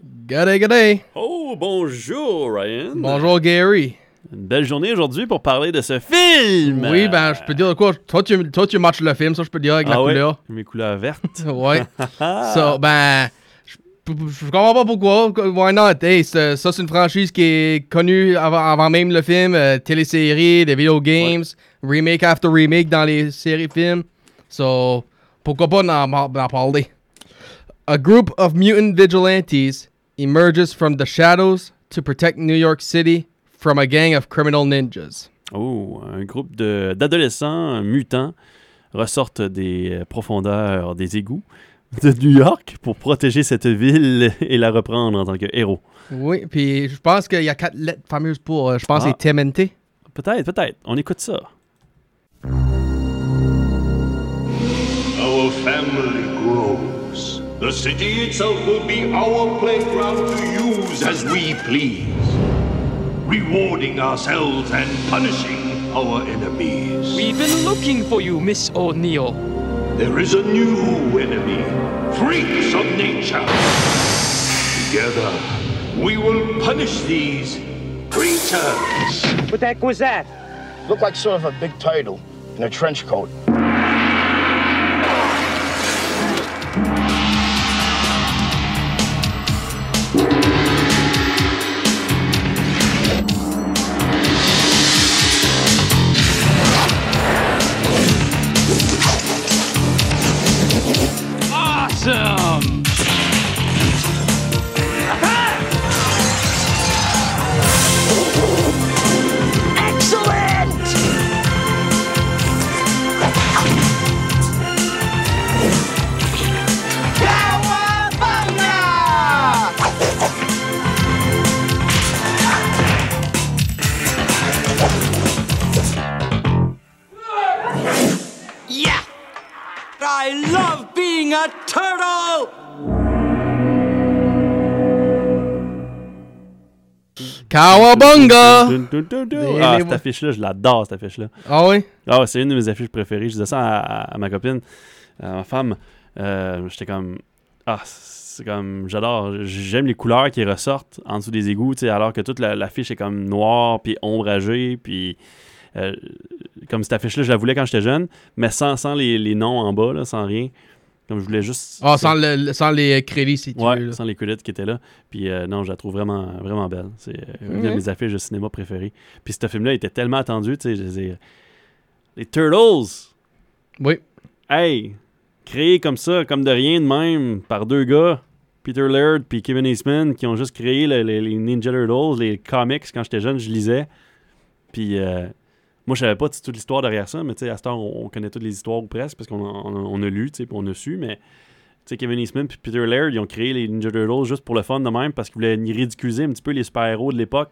Good day, good day. Oh, bonjour, Ryan. Bonjour, Gary. Une belle journée aujourd'hui pour parler de ce film. Oui, ben, je peux dire quoi? Toi, tu, toi, tu matches le film, ça, je peux dire avec la Ah ouais? couleur. Mes couleurs vertes. ouais. Ça, ben, je, je comprends pas pourquoi. Why not? Hey, ça, c'est une franchise qui est connue avant, avant même le film. euh, télésérie, des video games, remake after remake dans les séries films. So, pourquoi pas en, en parler? A group of mutant vigilantes emerges from the shadows to protect New York City from a gang of criminal ninjas. Oh, un groupe de- d'adolescents mutants ressortent des profondeurs des égouts de New York pour protéger cette ville et la reprendre en tant que héros. Oui, puis je pense qu'il y a quatre lettres fameuses pour, euh, je pense, Ah. c'est TMNT. Peut-être, peut-être. On écoute ça. Our family. The city itself will be our playground to use as we please, rewarding ourselves and punishing our enemies. We've been looking for you, Miss O'Neill. There is a new enemy, freaks of nature. Together, we will punish these creatures. What the heck was that? Looked like sort of a big turtle in a trench coat. Des- Ah, cette affiche-là, je l'adore, cette affiche-là. Ah oui? Ah, c'est une de mes affiches préférées. Je disais ça à, à- à ma copine, à ma femme. Euh, J'étais comme. Ah, c'est comme. J'adore. J'aime les couleurs qui ressortent en dessous des égouts, alors que toute la- l'affiche est comme noire, puis ombragée, puis. euh, comme cette affiche-là, je la voulais quand j'étais jeune, mais sans, sans les, les noms en bas, là, sans rien. Comme je voulais juste. Ah, sans, le, le- sans les crédits, si tu Ouais, veux. là. sans les credits qui étaient là. Puis euh, non, je la trouve vraiment, vraiment belle. C'est euh, une de mes affiches de cinéma préférées. Puis ce film-là était tellement attendu, tu sais, je veux dire, Les Turtles! Oui. Hey! Créé comme ça, comme de rien de même, par deux gars, Peter Laird puis Kevin Eastman, qui ont juste créé le- le- les Ninja Turtles, les comics. Quand j'étais jeune, je lisais. Puis euh, moi, je savais pas toute l'histoire derrière ça, mais tu sais, à cette heure, on, on connaît toutes les histoires ou presque, parce qu'on a, on a- on a lu, tu sais, puis on a su, mais... Tu sais, Kevin Eastman puis Peter Laird, ils ont créé les Ninja Turtles juste pour le fun de même, parce qu'ils voulaient ridiculiser un petit peu les super-héros de l'époque,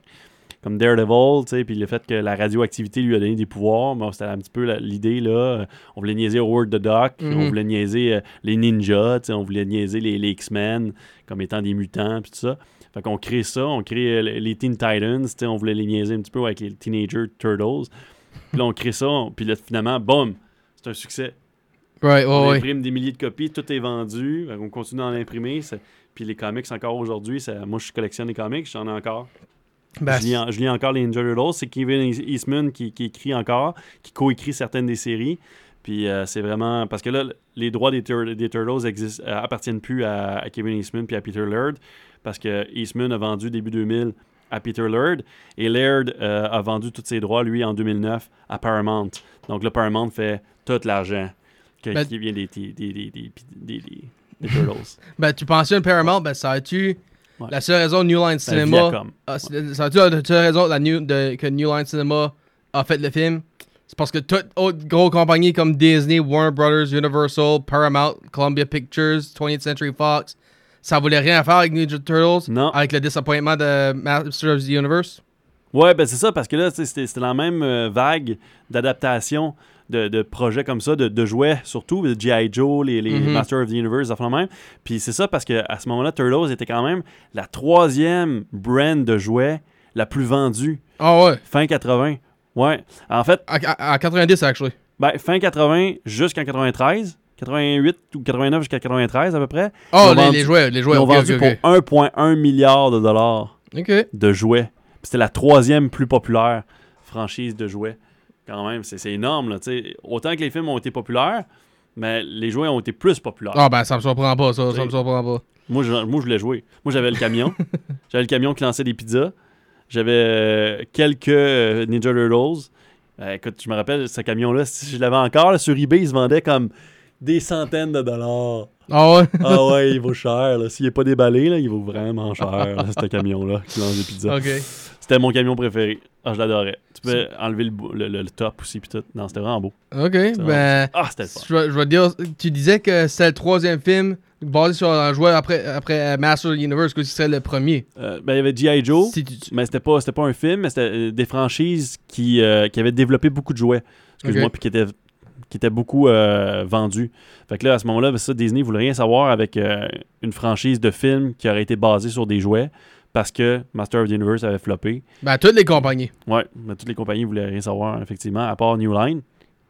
comme Daredevil, tu sais, puis le fait que la radioactivité lui a donné des pouvoirs, bon, c'était un petit peu l'idée, là. On voulait niaiser Howard the Duck, Mhm. on voulait niaiser euh, les ninjas, tu sais, on voulait niaiser les, les X-Men comme étant des mutants, puis tout ça. Fait qu'on crée ça, on crée euh, les Teen Titans, tu sais, on voulait les niaiser un petit peu avec les Teenager Turtles. Puis là, on crée ça, on- puis là, finalement, boum, c'est un succès. Right, On ouais, ouais. imprime des milliers de copies, tout est vendu. Qu'on continue d'en imprimer. Puis les comics, encore aujourd'hui, moi, je collectionne les comics, j'en ai encore. Ben, je, lis en- je lis encore les Ninja Turtles. C'est Kevin Eastman qui, qui écrit encore, qui coécrit certaines des séries. Puis euh, c'est vraiment. Parce que là, les droits des, Tur- des Turtles existent, euh, appartiennent plus à, à Kevin Eastman puis à Peter Laird. Parce que Eastman a vendu début 2000 à Peter Laird. Et Laird euh, a vendu tous ses droits, lui, en 2009 à Paramount. Donc là, Paramount fait tout l'argent Ben- qui vient des, des, des, des, des- Turtles. Ben, tu pensionnes Paramount, ben, ça a-tu Ouais. la seule raison New Line Ben, Cinema. Ah, ça a-tu la seule raison la New- de- que New Line Cinema a fait le film? C'est parce que toutes autres grosses compagnies comme Disney, Warner Brothers, Universal, Paramount, Columbia Pictures, 20th Century Fox, ça voulait rien faire avec Ninja Turtles. Non. Avec le disappointment de Master of the Universe? Ouais, ben c'est ça, parce que là, c'était la même euh, vague d'adaptation de, de projets comme ça, de, de jouets surtout, G.I. Joe, les, les Mhm. Master of the Universe, enfin même. Puis c'est ça parce qu'à ce moment-là, Turtles était quand même la troisième brand de jouets la plus vendue, Ah ouais. fin 80. Ouais. En fait, à 90, actually. ben, fin 80 jusqu'en 93. 88 ou 89 jusqu'à 93 à peu près. Oh, les, vendu- les jouets, les jouets. Ils ont vendu pour 1,1 milliard de dollars de jouets. Puis C'était la troisième plus populaire franchise de jouets. Quand même, c'est énorme. Là. Autant que les films ont été populaires, mais les jouets ont été plus populaires. Ah, ben, ça me surprend pas, ça. Ça me surprend pas. Moi, je, moi, je voulais jouer. Moi, j'avais le camion. j'avais le camion qui lançait des pizzas. J'avais euh, quelques euh, Ninja Turtles. Euh, écoute, je me rappelle, ce camion-là, si je l'avais encore, là, sur eBay, il se vendait comme des centaines de dollars. Ah ouais? Ah ouais, il vaut cher. S'il n'est pas déballé, là, il vaut vraiment cher, ce camion-là qui lance des pizzas. C'était mon camion préféré. Ah, je l'adorais. Tu peux enlever le, bou- le, le- le top aussi, puis tout. Non, c'était vraiment beau. Ok, ben. Ah, c'était. Je je vais dire, tu disais que c'était le troisième film basé sur un jouet après, après euh, Master of the Universe, que ce serait le premier? Euh, ben, il y avait G.I. Joe. Si tu- tu- Mais c'était pas, pas un film, mais c'était euh, des franchises qui, euh, qui avaient développé beaucoup de jouets. Excuse-moi, puis qui étaient, qui étaient beaucoup euh, vendus. Fait que là, à ce moment-là, ben, ça, Disney voulait rien savoir avec euh, une franchise de films qui aurait été basée sur des jouets parce que Master of the Universe avait floppé. Ben, toutes les compagnies. Ouais, mais toutes les compagnies voulaient rien savoir, effectivement, à part New Line,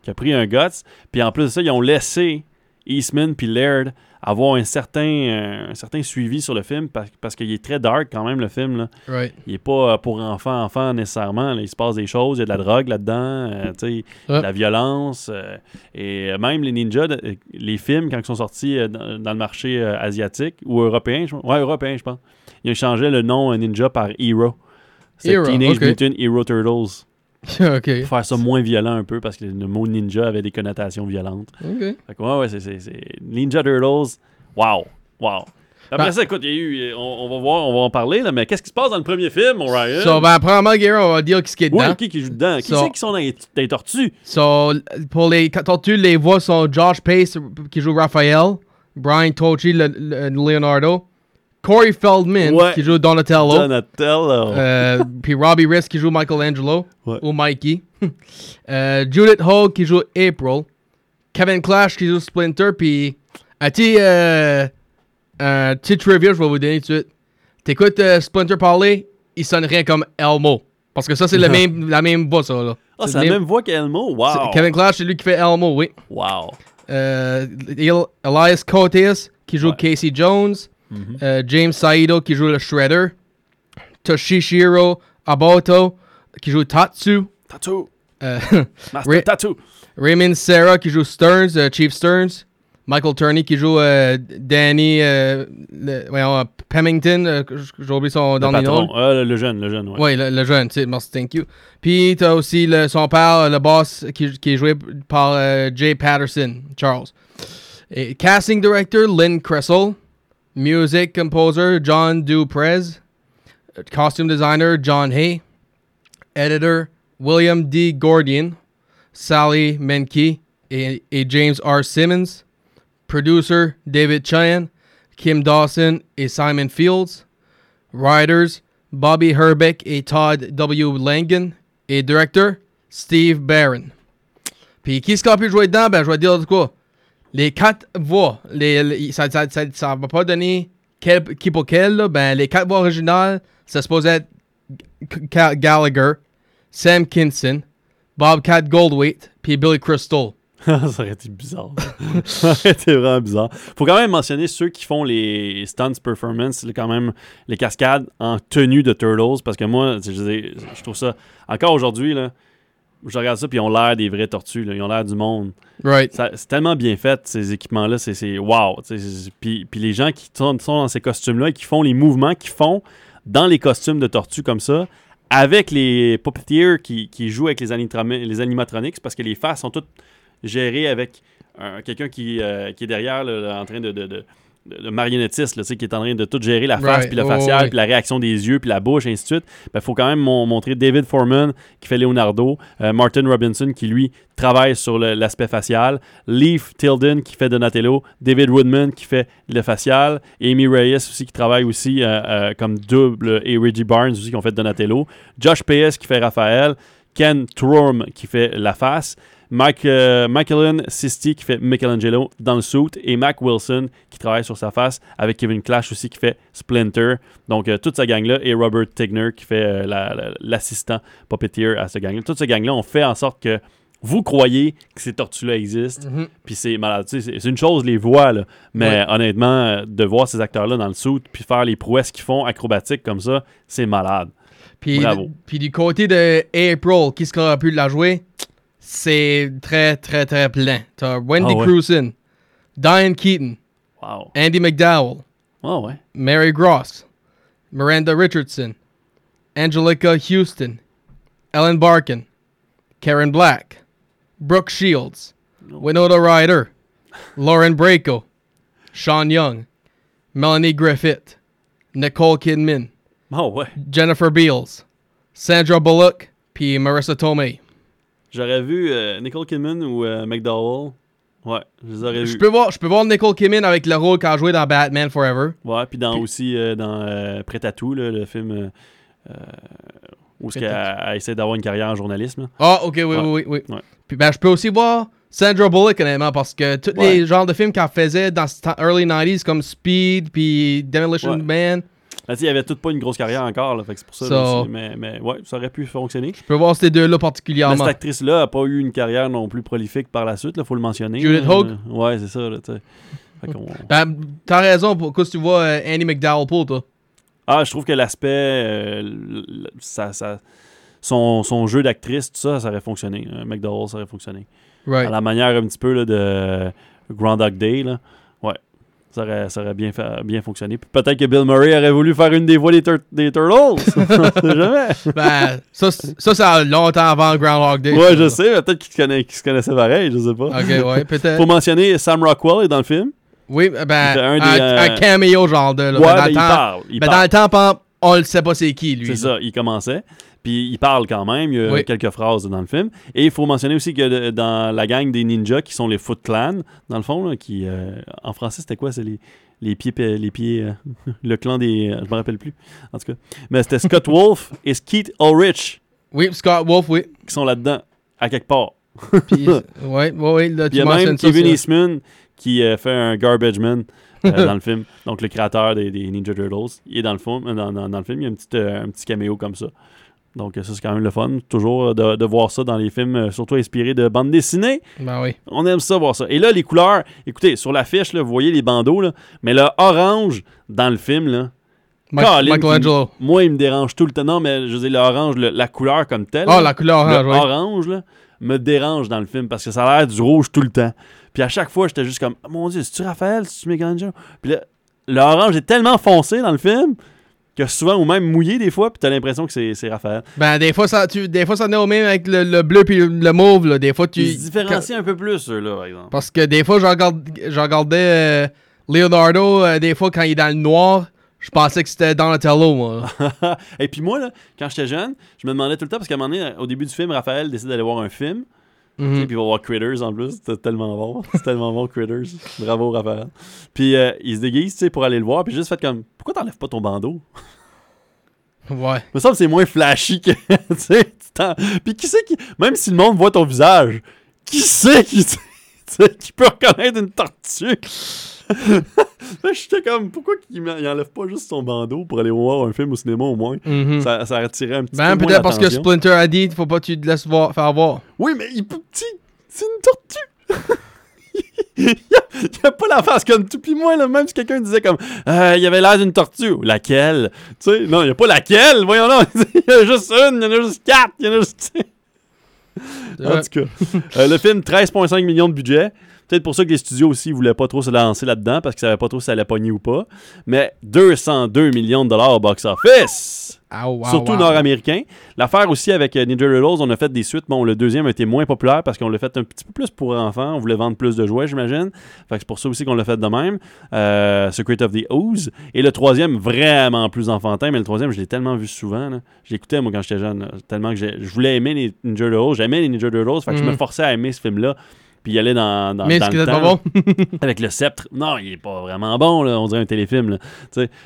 qui a pris un guts. Puis en plus de ça, ils ont laissé Eastman puis Laird avoir un certain, euh, un certain suivi sur le film parce, parce qu'il est très dark quand même, le film. Là. Right. Il est pas euh, pour enfants, enfants nécessairement. là. Il se passe des choses, il y a de la drogue là-dedans, euh, de la violence. euh, et même les ninjas, les films, quand ils sont sortis dans, dans le marché asiatique ou européen, je, ouais, européen, je pense, ils ont changé le nom ninja par Hero. C'est Teenage ok. Mutant Hero Turtles. Pour faire ça moins violent un peu parce que le mot ninja avait des connotations violentes. Ok. Fait que ouais, ouais, c'est, c'est, c'est- Ninja Turtles. Wow. Wow. Après Ben- ça, écoute, il y a eu. On, on va voir, on va en parler, là, mais qu'est-ce qui se passe dans le premier film, Orion? So, ben, premièrement, Gary, on va dire qui est Oui, dedans. qui, qui joue dedans? Qui So- c'est qui sont dans les, dans les tortues? So, pour les tortues, les voix sont Josh Pace qui joue Raphaël, Brian Tochi, le- le- Leonardo, Corey Feldman Ouais. qui joue Donatello, Donatello. euh, puis Robbie Risk qui joue Michelangelo Ouais. ou Mikey, euh, Judith Hogue qui joue April, Kevin Clash qui joue Splinter, puis un petit, euh, un petit trivia, je vais vous donner tout de suite. T'écoutes euh, Splinter parler, il sonne rien comme Elmo. Parce que ça, c'est le même, la même voix, ça. Là. Ah, c'est la même voix qu'Elmo? Wow. Kevin Clash, c'est lui qui fait Elmo, oui. Wow. El- Elias Cotes qui joue Ouais. Casey Jones. Mhm. Euh, James Saito qui joue le Shredder. Toshishiro Aboto qui joue Tatsu. Tattoo. Euh, Master Tattoo. Raymond Serra qui joue Stearns, euh, Chief Stearns. Michael Turney qui joue euh, Danny euh, le- voyons, j- J'ai oublié son Le dernier nom. le, jeune, le jeune, ouais. Oui, le, le jeune, sais, merci, thank you. Puis t'as aussi le, son père, le boss, qui, qui est joué par Jay Patterson, Charles. Et casting director, Lynn Kressel. Music composer, John Duprez. Costume designer, John Hay. Editor, William D. Gordian. Sally Menke et, et James R. Simmons. Producer, David Chan. Kim Dawson et Simon Fields. Writers, Bobby Herbeck et Todd W. Langen. Et directeur, Steve Barron. Puis qui qu'on peut jouer dedans? Ben, je vais dire de quoi. Les quatre voix, ça, ça, va pas donner qui pour quel, là. Ben, les quatre voix originales, ça se posait être Gallagher, Sam Kinson, Bobcat Goldthwait, puis Billy Crystal. ça aurait été bizarre. ça aurait été vraiment bizarre. Faut quand même mentionner ceux qui font les stunts performance, quand même les cascades en tenue de Turtles, parce que moi, je, je trouve ça, encore aujourd'hui, là, je regarde ça, puis ils ont l'air des vraies tortues, là, ils ont l'air du monde. Right. C'est tellement bien fait, ces équipements-là, c'est- wow. Puis, puis les gens qui sont, sont dans ces costumes-là et qui font les mouvements qu'ils font dans les costumes de tortues comme ça, avec les puppeteers qui, qui jouent avec les, les animatronics, parce que les faces sont toutes gérées avec euh, quelqu'un qui, euh, qui est derrière là, en train de, de, de- de- marionnettiste, là, qui est en train de tout gérer la face, Right. puis le Oh, facial, oui. puis la réaction des yeux, puis la bouche, et ainsi de suite. Il faut quand même mon- montrer David Foreman qui fait Leonardo, euh, Martin Robinson qui lui travaille sur l'aspect facial, Leaf Tilden qui fait Donatello, David Woodman qui fait le facial, Amy Reyes aussi qui travaille aussi euh, euh, comme double, et Reggie Barnes aussi qui ont fait Donatello, Josh P.S. qui fait Raphaël, Ken Trom qui fait la face, Mike, euh, Michaelin Sisti qui fait Michelangelo dans le suit et Mac Wilson qui travaille sur sa face avec Kevin Clash aussi qui fait Splinter. Donc euh, toute cette gang-là et Robert Tigner qui fait euh, la- la- l'assistant puppeteer à ce gang-là. Toute cette gang-là ont fait en sorte que vous croyez que ces tortues-là existent, Mhm. puis c'est malade. C'est une chose, les voix, là, mais honnêtement, euh, de voir ces acteurs-là dans le suit, puis faire les prouesses qu'ils font acrobatiques comme ça, c'est malade. Puis, Bravo. puis du côté de April, qui sera pu la jouer, c'est très, très, très plein. T'as Wendy ouais. Crewson, Diane Keaton, Wow. Andy McDowell, Ah ouais. Mary Gross, Miranda Richardson, Angelica Houston, Ellen Barkin, Karen Black, Brooke Shields, Winona Ryder, Lauren Bracco, Sean Young, Melanie Griffith, Nicole Kidman, ouais. Jennifer Beals, Sandra Bullock, puis Marissa Tomei. J'aurais vu euh, Nicole Kidman ou euh, McDowell. Ouais, je les aurais Je vus. peux voir, je peux voir Nicole Kidman avec le rôle qu'elle a joué dans Batman Forever. Ouais, puis dans Puis- aussi euh, dans Prêt à tout, là, le film où qu'elle elle essaie d'avoir une carrière en journalisme. Ah, ok, oui, Ouais. oui, oui, oui. Ouais. Puis ben, je peux aussi voir Sandra Bullock, honnêtement, parce que tous Ouais. les genres de films qu'elle faisait dans ce early 90s, comme Speed, puis Demolition. Man, Ben, il avait toute pas une grosse carrière encore, là, fait que c'est pour ça. So- là, mais, mais ouais, ça aurait pu fonctionner. je peux voir ces deux-là Mais particulièrement. cette actrice-là a pas eu une carrière non plus prolifique par la suite, il faut le mentionner. Judith. Hogue? Ouais, c'est ça, là, Ben, t'as raison, pourquoi tu vois euh, Andy McDowell pour toi. Ah, je trouve que l'aspect, euh, ça, ça- son, son jeu d'actrice, tout ça, ça aurait fonctionné. McDowell, ça aurait fonctionné. Right. À la manière un petit peu là, de Grand Dog Day, là. Ça aurait, ça aurait bien, fonctionné. Peut-être que Bill Murray aurait voulu faire une des voix des, tur- des Turtles. On sait jamais. ben, ça, ça, ça a longtemps avant Groundhog Day. Ouais, je sais, peut-être qu'ils se connaissaient pareil, je sais pas. Ok, ouais, peut-être. Faut mentionner Sam Rockwell est dans le film. Oui, ben, un un, des, un euh, cameo genre de. Là, ouais, dans ben, le il temps, parle. Il mais parle. dans le temps, on ne sait pas c'est qui, lui. C'est ça, il commençait. Puis il parle quand même, il y a Oui. quelques phrases dans le film. Et il faut mentionner aussi que dans la gang des ninjas qui sont les Foot Clan, dans le fond, là, qui euh, en français c'était quoi? C'est les, les pieds, les pieds euh, le clan des. euh, je me rappelle plus, en tout cas. Mais c'était Scott Wolf et Skeet Ulrich Oui, Scott Wolf, oui. qui sont là-dedans, à quelque part. Puis, ouais, ouais, ouais, là, Puis il y a même. Kevin ça. Eastman qui fait un garbage man dans le film. Donc le créateur des, des Ninja Turtles. Il est dans le film. Dans, dans- dans le film, il y a un petit, euh, un petit caméo comme ça. Donc ça, c'est quand même le fun. Toujours euh, de, de voir ça dans les films, euh, surtout inspirés de bandes dessinées. Ben oui. On aime ça, voir ça. Et là, les couleurs, écoutez, sur l'affiche, vous voyez les bandeaux, là, mais le orange dans le film, là, Colin, Michelangelo. moi, il me dérange tout le temps. Non, mais je veux dire, l'orange, la couleur comme telle. Ah, là, la couleur le orange, oui. orange, là, me dérange dans le film parce que ça a l'air du rouge tout le temps. Puis à chaque fois, j'étais juste comme, Ah, mon Dieu, c'est-tu Raphaël, c'est-tu Michelangelo? Puis là, l'orange est tellement foncé dans le film que souvent, ou même mouillé des fois, puis t'as l'impression que c'est c'est Raphaël. Ben, des fois, ça, tu, des fois, ça en est au même avec le, le bleu puis le mauve, là. Des fois, tu. Ils se différencient un peu plus, eux-là, par exemple. Parce que des fois, je, regarde, je regardais euh, Leonardo, euh, des fois, quand il est dans le noir, je pensais que c'était Donatello, moi. Et puis moi, là, quand j'étais jeune, je me demandais tout le temps, parce qu'à un moment donné, au début du film, Raphaël décide d'aller voir un film. Et puis il va voir Critters en plus. C'était tellement bon. C'est tellement bon, Critters. Bravo, Raphaël. Puis euh, il se déguise, tu sais, pour aller le voir. Puis juste fait comme, pourquoi t'enlèves pas ton bandeau? Ouais. Il me semble que c'est moins flashy que. tu sais, Puis qui c'est qui. Même si le monde voit ton visage, qui c'est qui, qui peut reconnaître une tortue? J'étais comme, pourquoi il, enlève pas juste son bandeau pour aller voir un film au cinéma au moins? Mhm. Ça, ça attirait un petit Ben, peu moins peut-être parce que. Splinter a dit, faut pas que tu te laisses voir, faire voir. Oui, mais il peut petit. C'est une tortue. il, a, il a pas la face comme tout. Puis moi, là, même si quelqu'un disait comme Euh, il avait l'air d'une tortue. Laquelle? Tu sais, non, il n'y a pas laquelle. Voyons là. il y en a juste une, il y en a juste quatre, il y en a juste. En tout cas, euh, le film, 13,5 millions de budget. Peut-être pour ça que les studios aussi voulaient pas trop se lancer là-dedans parce qu'ils savaient pas trop si ça allait pogner ou pas. Mais 202 millions de dollars au box-office. Ah, wow, Surtout wow. nord-américain. L'affaire aussi avec euh, Ninja Turtles, on a fait des suites. Bon, le deuxième a été moins populaire parce qu'on l'a fait un petit peu plus pour enfants. On voulait vendre plus de jouets, j'imagine. Fait que c'est pour ça aussi qu'on l'a fait de même. Euh, Secret of the Ooze. Et le troisième, vraiment plus enfantin. Mais le troisième, je l'ai tellement vu souvent. là. Je l'écoutais, moi, quand j'étais jeune. là. Tellement que j'ai- je voulais aimer les Ninja Turtles. J'aimais les Ninja Turtles. Fait que je me Mhm. forçais à aimer ce film-là. Puis il allait dans, dans, Mais dans le temps bon? avec le sceptre. Non, il est pas vraiment bon, là. on dirait un téléfilm. Là,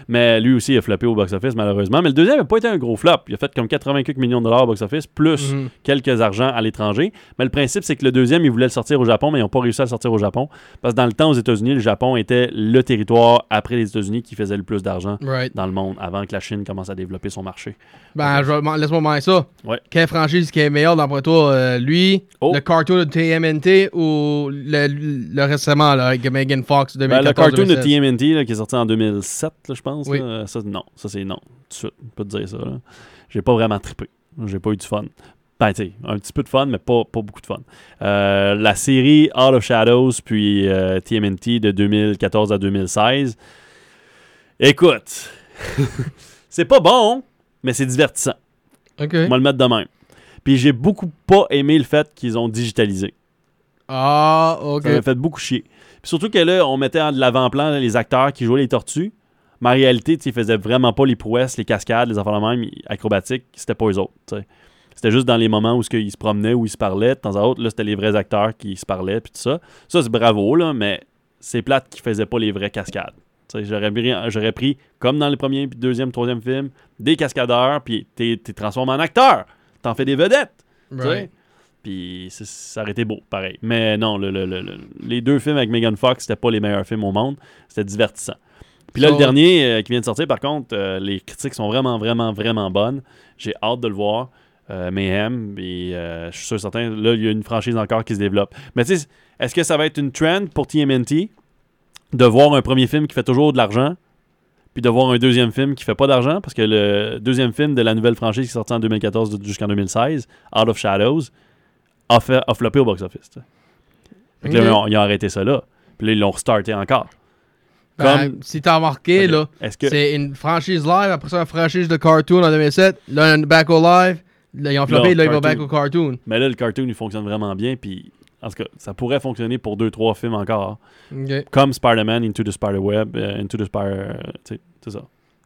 mais lui aussi, il a floppé au box-office, malheureusement. Mais le deuxième n'a pas été un gros flop. Il a fait comme 80 quelques millions de dollars au box-office, plus Mhm. quelques argents à l'étranger. Mais le principe, c'est que le deuxième, ils voulaient le sortir au Japon, mais ils n'ont pas réussi à le sortir au Japon. Parce que dans le temps, aux États-Unis, le Japon était le territoire après les États-Unis qui faisait le plus d'argent Right. dans le monde, avant que la Chine commence à développer son marché. Ben, laisse-moi demander ça. Ouais. Quelle franchise qui est meilleure d'après toi? euh, lui, Oh. le cartoon de TMNT ou le, le récemment là, avec Megan Fox Ben, 2014 le cartoon de 2016? TMNT là, qui est sorti en 2007, là, je pense. Oui. là, ça, non. Ça, c'est non. Tout de suite. Je peux te dire ça. J'ai pas vraiment trippé. J'ai pas eu du fun. Ben, tu un petit peu de fun, mais pas, pas beaucoup de fun. Euh, la série Out of Shadows, puis euh, TMNT de 2014 à 2016. Écoute, c'est pas bon, mais c'est divertissant. Ok. On va le mettre de même. Puis j'ai beaucoup pas aimé le fait qu'ils ont digitalisé. Ah, ok. Ça m'a fait beaucoup chier. Puis surtout que là, on mettait en de l'avant-plan les acteurs qui jouaient les tortues. Mais en réalité, ils faisaient vraiment pas les prouesses, les cascades, les affaires de même, acrobatiques. C'était pas eux autres. C'était juste dans les moments où qu'ils se promenaient, où ils se parlaient. De temps à autre, là, c'était les vrais acteurs qui se parlaient, puis tout ça. Ça, c'est bravo, là, mais c'est plate qu'ils faisaient pas les vraies cascades. J'aurais pris, j'aurais pris, comme dans le premier, puis deuxième, troisième film, des cascadeurs, puis t'es t'es transformé en acteur. T'en fais des vedettes. Right. Puis ça aurait été beau, pareil. Mais non, le- le- le- le- les deux films avec Megan Fox, c'était pas les meilleurs films au monde. C'était divertissant. Puis là, So- le dernier euh, qui vient de sortir, par contre, euh, les critiques sont vraiment, vraiment, vraiment bonnes. J'ai hâte de le voir. Euh, Mayhem, et euh, je suis sûr certain, là, il y a une franchise encore qui se développe. Mais tu sais, est-ce que ça va être une trend pour TMNT de voir un premier film qui fait toujours de l'argent, puis de voir un deuxième film qui fait pas d'argent? Parce que le deuxième film de la nouvelle franchise qui est sorti en 2014 jusqu'en 2016, Out of Shadows, a, fait, a floppé au box-office. Fait que là, ils ont- arrêté ça là. Puis là, ils l'ont restarté encore. Ben, Comme- si t'as remarqué, là, que. c'est une franchise live, après ça, une franchise de cartoon en 2007. Là, un back au live. Là, ils ont floppé, là, ils vont back au cartoon. Mais là, le cartoon, il fonctionne vraiment bien. Puis, en tout cas, ça pourrait fonctionner pour deux, trois films encore. Comme Spider-Man, Into the Spider-Web, euh, Into the Spider. tu sais, c'est ça.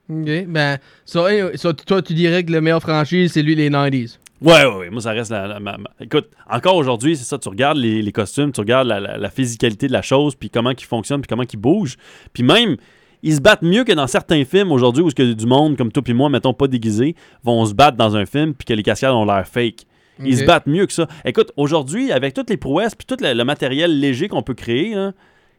Ok. Ben, so, toi, tu dirais que le meilleur franchise, c'est lui, les 90s. Ouais, ouais, ouais. Moi, ça reste la. la- ma- ma- Écoute, encore aujourd'hui, c'est ça. Tu regardes les, les costumes, tu regardes la, la- la physicalité de la chose, puis comment ils fonctionnent, puis comment ils bougent. Puis même, ils se battent mieux que dans certains films aujourd'hui où ce que du monde, comme toi puis moi, mettons pas déguisés, vont se battre dans un film, puis que les cascades ont l'air fake. Ils se battent mieux que ça. Écoute, aujourd'hui, avec toutes les prouesses, puis tout le, le matériel léger qu'on peut créer, là,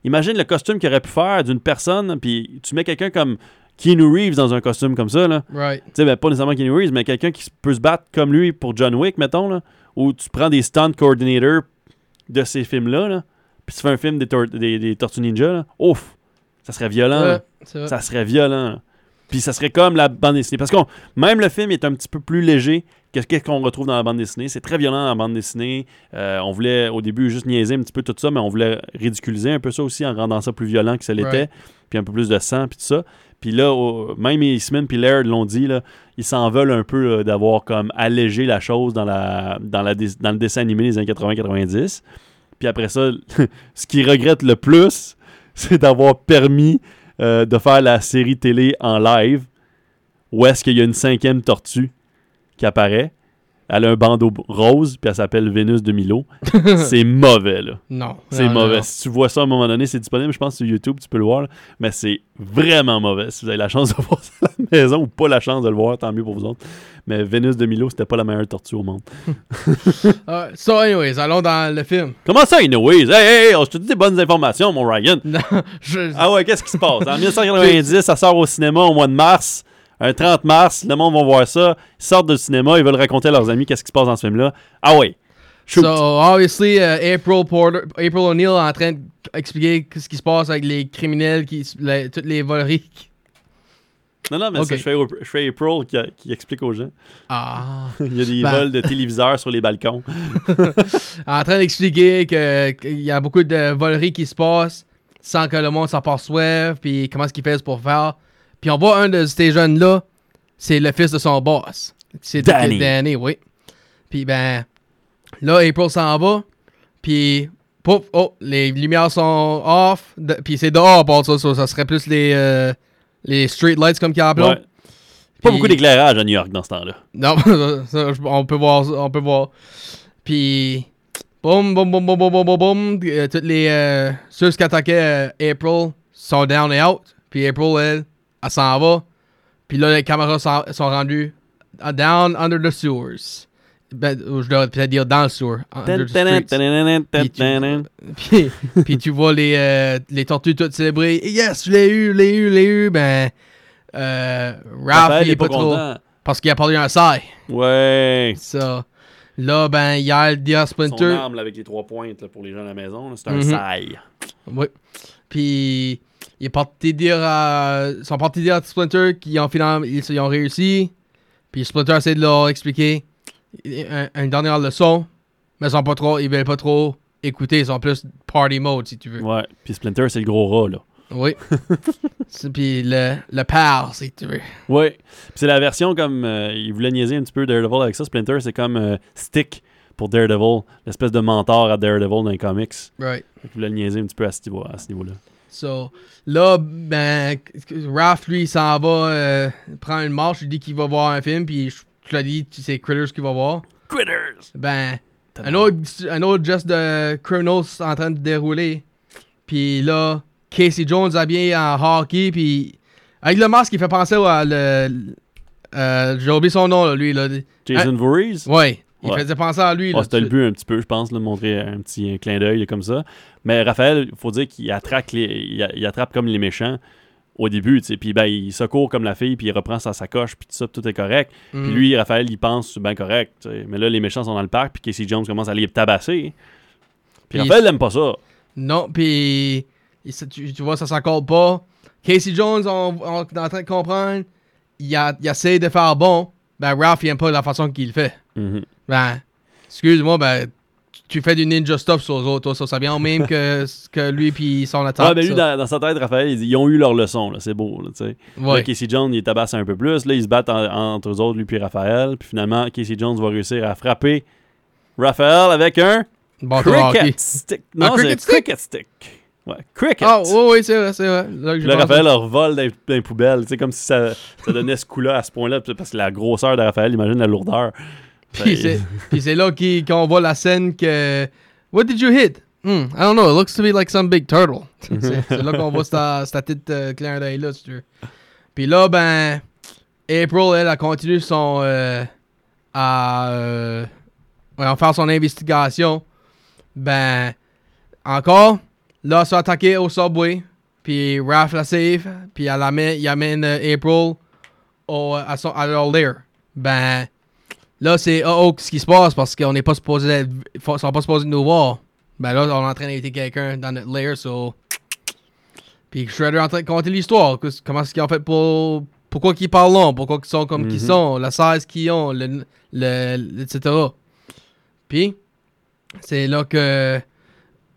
imagine le costume qu'il aurait pu faire d'une personne, puis tu mets quelqu'un comme Keanu Reeves dans un costume comme ça, là. Right. Tu sais, ben, pas nécessairement Keanu Reeves, mais quelqu'un qui peut se battre comme lui pour John Wick, mettons, là, où tu prends des stunt coordinators de ces films-là, là, puis tu fais un film des, tor- des, des Tortues Ninja, là, ouf, ça serait violent. Ouais. Ça serait violent. Puis ça serait comme la bande dessinée. Parce que même le film est un petit peu plus léger que ce qu'on retrouve dans la bande dessinée. C'est très violent dans la bande dessinée. Euh, on voulait au début juste niaiser un petit peu tout ça, mais on voulait ridiculiser un peu ça aussi en rendant ça plus violent que ça l'était. Right. Puis un peu plus de sang, puis tout ça. Puis là, même Eastman puis Laird l'ont dit, là, ils s'en veulent un peu là, d'avoir comme allégé la chose dans, la, dans, la, dans le dessin animé des années 80-90. Puis après ça, ce qu'ils regrettent le plus, c'est d'avoir permis euh, de faire la série télé en live où est-ce qu'il y a une cinquième tortue qui apparaît. Elle a un bandeau rose, puis elle s'appelle Vénus de Milo. c'est mauvais, là. Non. C'est mauvais. non. Si tu vois ça à un moment donné, c'est disponible, je pense, sur YouTube, tu peux le voir. là. Mais c'est vraiment mauvais. Si vous avez la chance de voir ça à la maison ou pas la chance de le voir, tant mieux pour vous autres. Mais Vénus de Milo, c'était pas la meilleure tortue au monde. Ah, so, anyways, allons dans le film. Comment ça, anyways? Hey, hey, hey, je te dis des bonnes informations, mon Ryan. Non, je- Ah ouais, qu'est-ce qui se passe? En 1990, ça sort au cinéma au mois de mars. Un 30 mars, le monde va voir ça. Ils sortent du cinéma, ils veulent raconter à leurs amis qu'est-ce qui se passe dans ce film-là. Ah ouais. Shoot. So, obviously, euh, April Porter, April O'Neil est en train d'expliquer ce qui se passe avec les criminels, qui, les- toutes les voleries. non, non, mais c'est- fais April qui, qui explique aux gens. Ah. Il y a des Ben. vols de téléviseurs sur les balcons. en train d'expliquer que- qu'il y a beaucoup de voleries qui se passent sans que le monde s'en perçoive, puis comment est-ce qu'ils fait pour faire. Puis on voit un de ces jeunes-là, c'est le fils de son boss. C'est Danny. Danny, oui. Puis ben, là, April s'en va. Puis, pouf, oh, les lumières sont off. puis c'est dehors, pour ça, ça, ça, serait plus les, euh, les street lights comme qu'il y a ouais. Pas beaucoup d'éclairage à New York dans ce temps-là. Non, ça, on peut voir. On peut voir. Puis, boum, boum, boum, boum, boum, boum, boum. Euh, toutes les. Euh, ceux qui attaquaient euh, April sont down et out. Puis April, elle elle s'en va. Puis là, les caméras sont, sont rendues down under the sewers. Ben, je devrais peut-être dire dans le sewer. Under the streets. Puis, puis tu vois les, euh, les tortues toutes célébrer. Yes, je l'ai eu, je l'ai eu, je l'ai eu. Ben, euh, Ralph, Raphaël il est est pas trop. content. Parce qu'il a parlé un sai. Ouais. Ça. Là, ben, il y a le Dia Son Splinter. arme là, avec les trois pointes là, pour les gens à la maison, c'est un Mhm. saille. Oui. Puis, il dire à. Ils sont partis dire à Splinter qu'ils. Ils, ils ont réussi. Puis Splinter essaie de leur expliquer un- une dernière leçon. Mais ils sont pas trop. Ils veulent pas trop écouter. Ils sont plus party mode, si tu veux. Ouais. Puis Splinter, c'est le gros rat, là. Oui. Puis le, le pal, si tu veux. Ouais. Puis c'est la version comme. euh, il voulait niaiser un petit peu Daredevil avec ça. Splinter, c'est comme euh, Stick pour Daredevil, l'espèce de mentor à Daredevil dans les comics. Right. Voulait le niaiser un petit peu à ce niveau- à ce niveau-là. So, là, ben, Raph, lui, il s'en va euh, prendre une marche. Il dit qu'il va voir un film. Puis, je je l'ai dit, c'est Critters qu'il va voir. Critters! Ben, un autre, un autre geste de Chronos en train de dérouler. Puis là, Casey Jones habillé en hockey. Puis, avec le masque, il fait penser à le. euh, J'ai oublié son nom, là, lui. Là. Jason Voorhees? Ouais, il Ouais. faisait penser à lui. C'était le but un petit peu, je pense, de montrer un petit un clin d'œil comme ça. Mais Raphaël, il faut dire qu'il attrape, les, il, il attrape comme les méchants au début, tu sais. Puis ben, il secourt comme la fille, puis il reprend sa sacoche, puis tout ça, tout est correct. Puis Mm. lui, Raphaël, il pense c'est bien correct. Mais là, les méchants sont dans le parc, puis Casey Jones commence à les tabasser. Puis Raphaël n'aime pas ça. Non, puis tu, tu vois, ça s'accorde pas. Casey Jones, on, on est en train de comprendre, il, a, il essaie de faire bon. Ben, Ralph, il aime pas la façon qu'il le fait. Mhm. Ben, excuse-moi, ben, tu- fais du ninja stuff sur les autres, toi, ça, ça vient au même que, que lui puis son attaque. Ah, ben lui, dans, dans sa tête, Raphaël, il dit ils ont eu leur leçon, là, c'est beau, là, tu sais. Là, Ouais. Casey Jones, il tabasse un peu plus. Là, ils se battent en- entre eux autres, lui puis Raphaël. Puis finalement, Casey Jones va réussir à frapper Raphaël avec un hockey. cricket stick. Non, c'est cricket stick? cricket stick. Ouais, cricket. Ah, oui, oui, c'est vrai, c'est vrai. Là. Raphaël leur vole dans, les- dans les poubelles. C'est comme si ça, ça donnait ce coup-là à ce point-là. Parce que la grosseur de Raphaël, imagine la lourdeur. Puis c'est, puis c'est là qu'on voit la scène que. What did you hit? Hmm, I don't know. It looks to be like some big turtle. c'est, c'est là qu'on voit cette, petite euh, clin d'œil-là, si tu veux. Puis là, ben. April, elle, a continué son. euh, à. euh, ouais, à faire son investigation. Ben. Encore. Là, elle s'est attaquée au subway. Puis Raph la save. Puis elle amène, il amène euh, April au, à, son, à leur lair. Ben. Là, c'est oh, oh, ce qui se passe parce qu'on n'est pas supposé être- sont pas supposés nous voir. Ben là, on est en train d'inviter quelqu'un dans notre lair, so. Puis Shredder est en train de compter l'histoire. Comment est-ce qu'ils ont fait pour. Pourquoi qu'ils parlent long, pourquoi ils sont comme qu'ils Mhm. sont, la size qu'ils ont, le, etc. Puis, c'est là que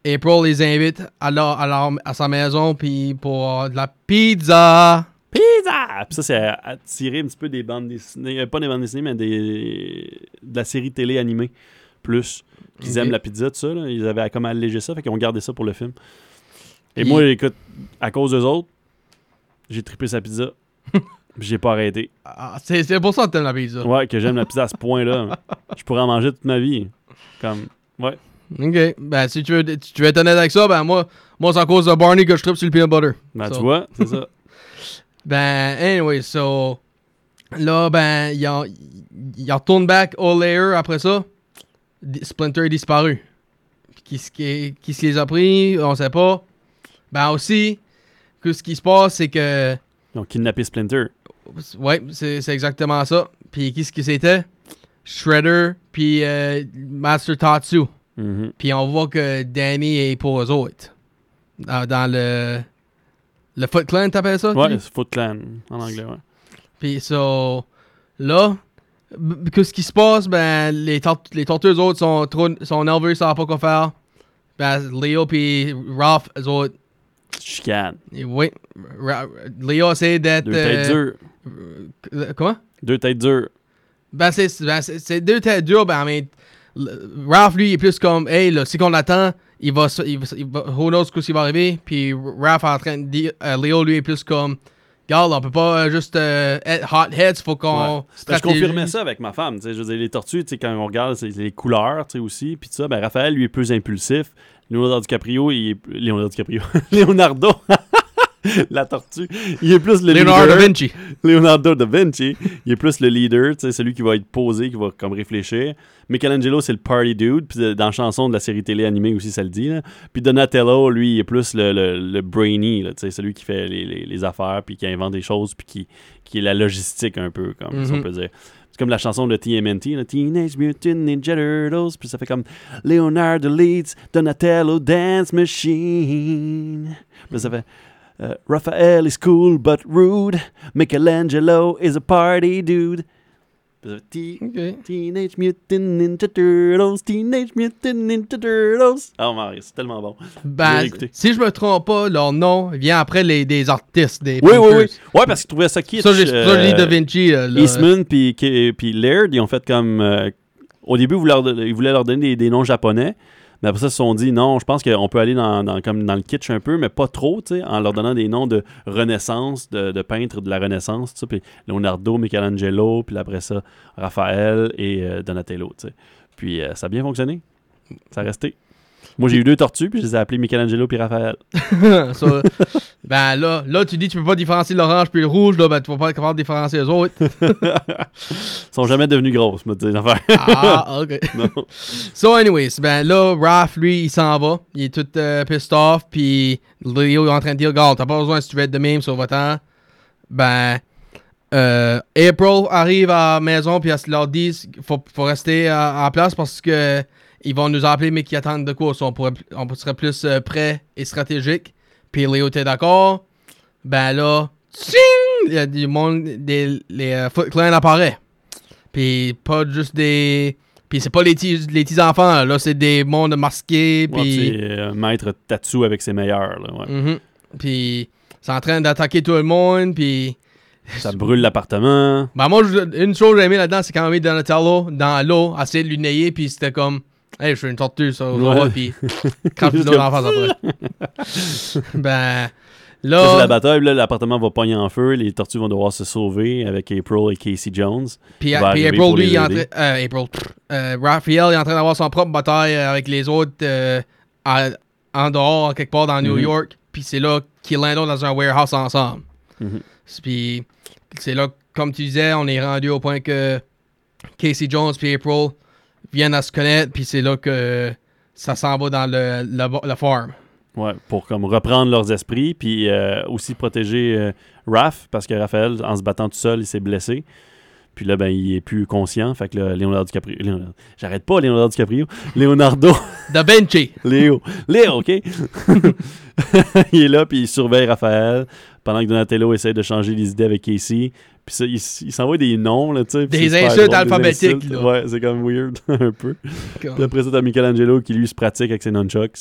April les invite à, leur- à, leur- à sa maison puis pour euh, de la pizza. Pizza! Puis ça, c'est tirer un petit peu des bandes dessinées. euh, pas des bandes dessinées, mais des, de la série télé animée. Plus. Qu'ils Ok. aiment la pizza, tout ça. là. Ils avaient comme allégé ça, fait qu'ils ont gardé ça pour le film. Et moi, écoute, à cause d'eux autres, j'ai trippé sa pizza. Puis j'ai pas arrêté. Ah, c'est c'est pour ça que t'aimes la pizza. Ouais, que j'aime la pizza à ce point-là. Je pourrais en manger toute ma vie. Comme, ouais. Ok. Ben, si tu veux, tu veux être honnête avec ça, ben moi, moi c'est à cause de Barney que je tripe sur le peanut butter. Ben, So. tu vois, c'est ça. Ben, anyway, so. Là, ben, il en- il retourne back au layer après ça. Splinter est disparu. Qui, qui, qui se les a pris, on sait pas. Ben aussi, que ce qui se passe, c'est que. Ils ont kidnappé Splinter. Ouais, c'est c'est exactement ça. Puis qui ce qui c'était? Shredder, puis euh, Master Tatsu. Mhm. Puis on voit que Danny est pour eux autres. Dans, dans le. Le Foot Clan, t'appelles ça? Ouais, c'est Foot Clan en anglais, ouais. Puis so, là, b- que ce qui se passe, ben, les, tort les tortues autres sont trop sont nerveux, ils savent pas quoi faire. Ben, Leo puis Ralph, eux autres, Chicane. oui, Ra- Leo essaie d'être... Deux têtes euh, dures. euh, Comment? Deux têtes dures. Ben, c'est ben, deux têtes dures, ben, mais le- Ralph, lui, il est plus comme, hey, là, si qu'on attend, il va, il va, il va- who knows ce qui va arriver. Puis Ralph est en train de dire, euh, Léo, lui, est plus comme, regarde, on peut pas euh, juste euh, être hot heads, faut qu'on. Ouais. Ben, je confirmais ça avec ma femme. tu sais, Je veux dire, les tortues, quand on regarde les couleurs tu sais, aussi, puis ça, ben, Raphaël, lui, est plus impulsif. Leonardo DiCaprio, il est... Leonardo DiCaprio. Leonardo, la tortue, il est plus le Leonardo leader. da Vinci. Leonardo da Vinci, il est plus le leader, celui qui va être posé, qui va comme réfléchir. Michelangelo, c'est le party dude, puis euh, dans la chanson de la série télé animée aussi, ça le dit. Là. Puis Donatello, lui, il est plus le, le, le brainy, là, celui qui fait les, les- les affaires, puis qui invente des choses, puis qui, qui est la logistique un peu, comme si on Mhm. peut dire. C'est comme la chanson de TMNT, là, Teenage Mutant Ninja Turtles, puis ça fait comme Leonardo leads Donatello Dance Machine. Puis ça fait euh, Raphael is cool but rude. Michelangelo is a party dude. Te-. Teenage Mutant Ninja Turtles, Teenage Mutant Ninja Turtles. Oh Mario, c'est tellement bon. Ben, si je me trompe pas, leur nom vient après les, des artistes, des Oui, oui, oui. Ouais, parce qu'ils trouvaient ça kitsch. Ça, j'ai euh, Da Vinci. euh, là. Eastman puis Laird, ils ont fait comme. euh, au début, ils voulaient leur, don- ils voulaient leur donner des, des noms japonais. Mais après ça, ils se sont dit non, je pense qu'on peut aller dans, comme dans le kitsch un peu, mais pas trop, en leur donnant des noms de Renaissance, de, peintres de la Renaissance, puis Leonardo, Michelangelo, puis après ça, Raphaël et euh, Donatello. Puis euh, ça a bien fonctionné. Ça a resté. Moi, j'ai eu deux tortues, puis je les ai appelés Michelangelo puis Raphaël. Ça, ben là, là, tu dis tu peux pas différencier l'orange puis le rouge, là, ben tu vas pas être capable de différencier les autres. Ils sont jamais devenus grosses, me dire l'affaire. ah, ok. non. So, anyways, ben là, Raph, lui, il s'en va. Il est tout euh, pissed off, puis Leo est en train de dire, regarde, t'as pas besoin si tu veux être de même sur votre temps. Ben, euh, April arrive à la maison, puis elle se leur dit, faut, faut rester à- en place parce que ils vont nous appeler, mais qui attendent de quoi? So, on, pourrait, on serait plus euh, prêt et stratégique. Puis Léo était d'accord? Ben là, il y a du monde, des, les euh, Foot Clan apparaît. Puis pas juste des. Puis c'est pas les petits les enfants, là, Là, c'est des mondes masqués. Ouais, Puis. c'est euh, maître Tatsu avec ses meilleurs. Là, ouais. Mhm. Puis c'est en train d'attaquer tout le monde. Puis. Ça brûle l'appartement. Ben moi, une chose que j'ai aimé là-dedans, c'est quand on met Donatello dans l'eau, essayer de lui nailler, puis c'était comme. Hey, je suis une tortue, ça, Ouais. puis. Quand l'eau comme- en face après. ben. Là, c'est la bataille, là, l'appartement va pogner en feu, les tortues vont devoir se sauver avec April et Casey Jones. Puis, puis April, lui, il est en train. Euh, April. euh, Raphael est en train d'avoir son propre bataille euh, avec les autres euh, à- en dehors, quelque part dans New Mhm. York. Puis c'est là qu'ils landent dans un warehouse ensemble. Mhm. Puis c'est là, comme tu disais, on est rendu au point que Casey Jones et April viennent à se connaître. Puis c'est là que ça s'en va dans le, le, la farm. Ouais, pour comme reprendre leurs esprits, puis euh, aussi protéger euh, Raph, parce que Raphaël, en se battant tout seul, il s'est blessé. Puis là, ben, il est plus conscient. Fait que là, Leonardo DiCaprio. Leonardo- J'arrête pas, Leonardo DiCaprio. Leonardo. Da Vinci. Léo. Léo, OK? il est là, puis il surveille Raphaël pendant que Donatello essaie de changer les idées avec Casey. Puis ça, il, s'envoie des noms, là, tu sais. Des insultes drôle, des alphabétiques, insultes. là. Ouais, c'est comme weird, un peu. Puis après ça, t'as Michelangelo qui, lui, se pratique avec ses nunchucks.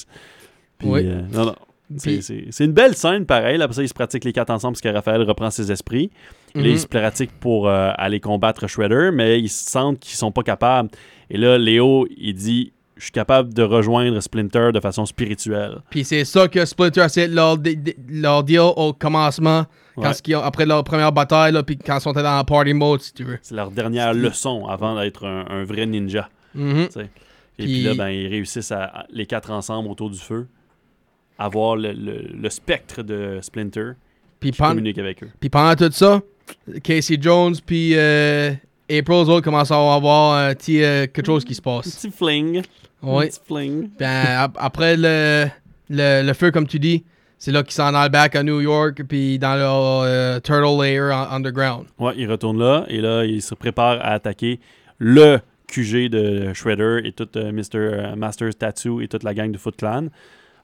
Puis, Oui. euh, non, non. C'est- Puis- une belle scène, pareil. Là, Après ça, ils se pratiquent les quatre ensemble parce que Raphaël reprend ses esprits. Là, Mhm. ils se pratiquent pour euh, aller combattre Shredder, mais ils sentent qu'ils sont pas capables. Et là, Léo, il dit Je suis capable de rejoindre Splinter de façon spirituelle. Puis c'est ça que Splinter a essayé leur, leur dire au commencement, quand Ouais. après leur première bataille, là, puis quand ils sont dans la party mode, si tu veux. C'est leur dernière leçon avant d'être un, un vrai ninja. Mhm. sais. Et puis, Puis- là, ben, ils réussissent à, les quatre ensemble autour du feu à voir le, le- le spectre de Splinter Puis, qui communique avec eux. puis pendant tout ça, Casey Jones puis euh, April, eux autres, commencent à avoir un petit euh, quelque chose qui se passe. Petit fling. Oui. Ben, ap- après le, le, le feu, comme tu dis, c'est là qu'ils s'en allent back à New York, puis dans leur euh, Turtle Lair en- underground. Ouais, il retourne là et là, il se prépare à attaquer le QG de Shredder et tout euh, Mr. euh, Master's Tattoo et toute la gang de Foot Clan.